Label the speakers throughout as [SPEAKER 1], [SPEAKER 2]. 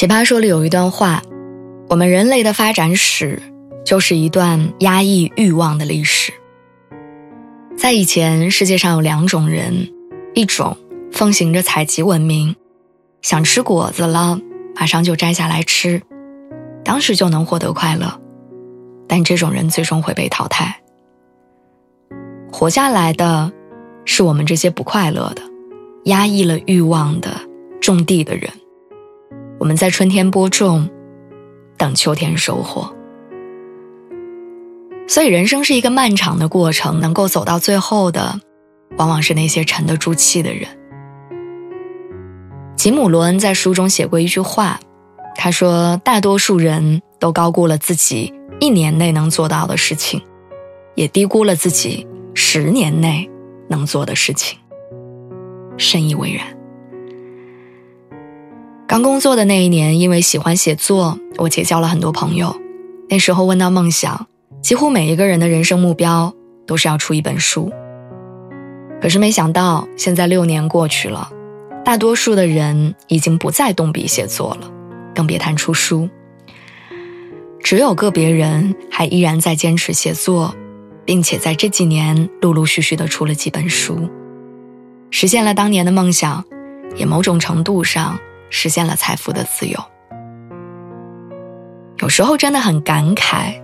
[SPEAKER 1] 奇葩说里有一段话：我们人类的发展史就是一段压抑欲望的历史。在以前，世界上有两种人，一种奉行着采集文明，想吃果子了马上就摘下来吃，当时就能获得快乐，但这种人最终会被淘汰。活下来的，是我们这些不快乐的、压抑了欲望的种地的人。我们在春天播种，等秋天收获。所以，人生是一个漫长的过程，能够走到最后的，往往是那些沉得住气的人。吉姆·罗恩在书中写过一句话，他说：“大多数人都高估了自己一年内能做到的事情，也低估了自己十年内能做的事情。”深以为然。刚工作的那一年，因为喜欢写作，我结交了很多朋友。那时候问到梦想，几乎每一个人的人生目标都是要出一本书。可是没想到，现在六年过去了，大多数的人已经不再动笔写作了，更别谈出书。只有个别人还依然在坚持写作，并且在这几年陆陆续续的出了几本书，实现了当年的梦想，也某种程度上。实现了财富的自由。有时候真的很感慨，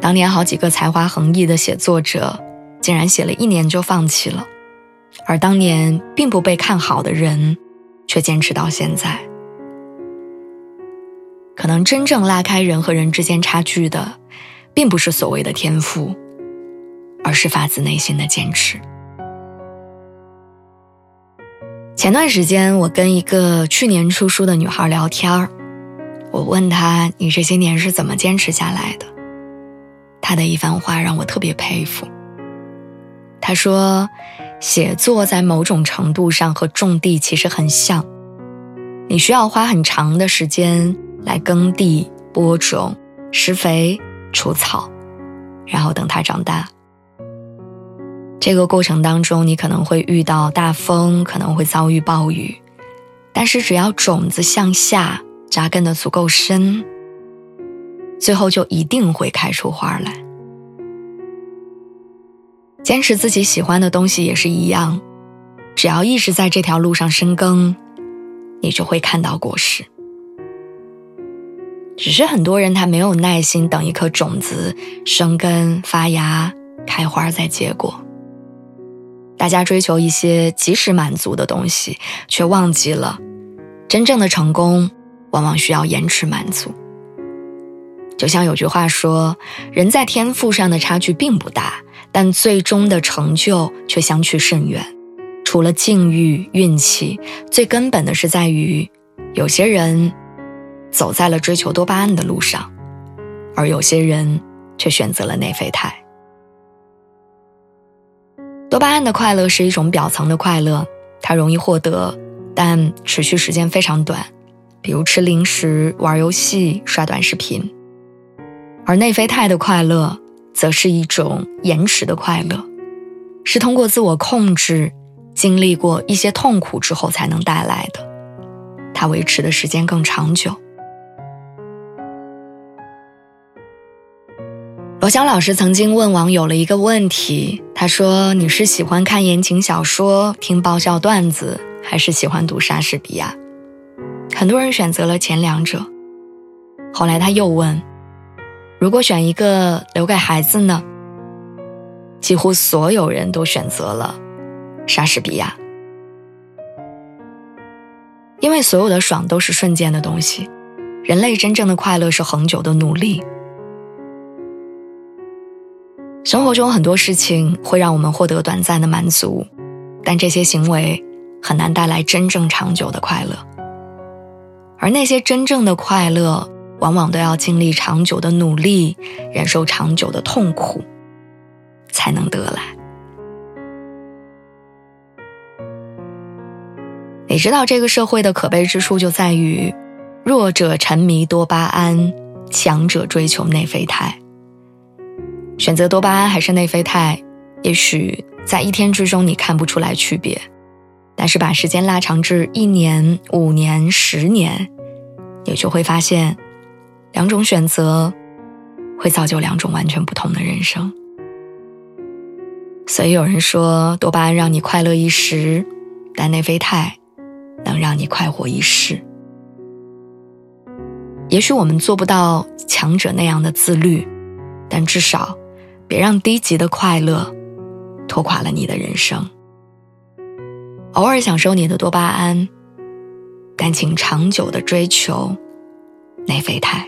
[SPEAKER 1] 当年好几个才华横溢的写作者，竟然写了一年就放弃了，而当年并不被看好的人，却坚持到现在。可能真正拉开人和人之间差距的，并不是所谓的天赋，而是发自内心的坚持。前段时间，我跟一个去年出书的女孩聊天儿，我问她：“你这些年是怎么坚持下来的？”她的一番话让我特别佩服。她说：“写作在某种程度上和种地其实很像，你需要花很长的时间来耕地、播种、施肥、除草，然后等它长大。”这个过程当中，你可能会遇到大风，可能会遭遇暴雨，但是只要种子向下扎根的足够深，最后就一定会开出花来。坚持自己喜欢的东西也是一样，只要一直在这条路上深耕，你就会看到果实。只是很多人他没有耐心等一颗种子生根发芽开花再结果。大家追求一些及时满足的东西，却忘记了，真正的成功往往需要延迟满足。就像有句话说：“人在天赋上的差距并不大，但最终的成就却相去甚远。除了境遇、运气，最根本的是在于，有些人走在了追求多巴胺的路上，而有些人却选择了内啡肽。”多巴胺的快乐是一种表层的快乐，它容易获得，但持续时间非常短，比如吃零食、玩游戏、刷短视频。而内啡肽的快乐，则是一种延迟的快乐，是通过自我控制、经历过一些痛苦之后才能带来的，它维持的时间更长久。罗翔老师曾经问网友了一个问题，他说：“你是喜欢看言情小说、听爆笑段子，还是喜欢读莎士比亚？”很多人选择了前两者。后来他又问：“如果选一个留给孩子呢？”几乎所有人都选择了莎士比亚，因为所有的爽都是瞬间的东西，人类真正的快乐是恒久的努力。生活中很多事情会让我们获得短暂的满足，但这些行为很难带来真正长久的快乐，而那些真正的快乐，往往都要经历长久的努力，忍受长久的痛苦，才能得来。你知道这个社会的可悲之处就在于，弱者沉迷多巴胺，强者追求内啡肽。选择多巴胺还是内啡肽，也许在一天之中你看不出来区别，但是把时间拉长至一年、五年、十年，你就会发现，两种选择会造就两种完全不同的人生。所以有人说，多巴胺让你快乐一时，但内啡肽。能让你快活一世。也许我们做不到强者那样的自律，但至少别让低级的快乐拖垮了你的人生。偶尔享受你的多巴胺，但请长久的追求内啡肽。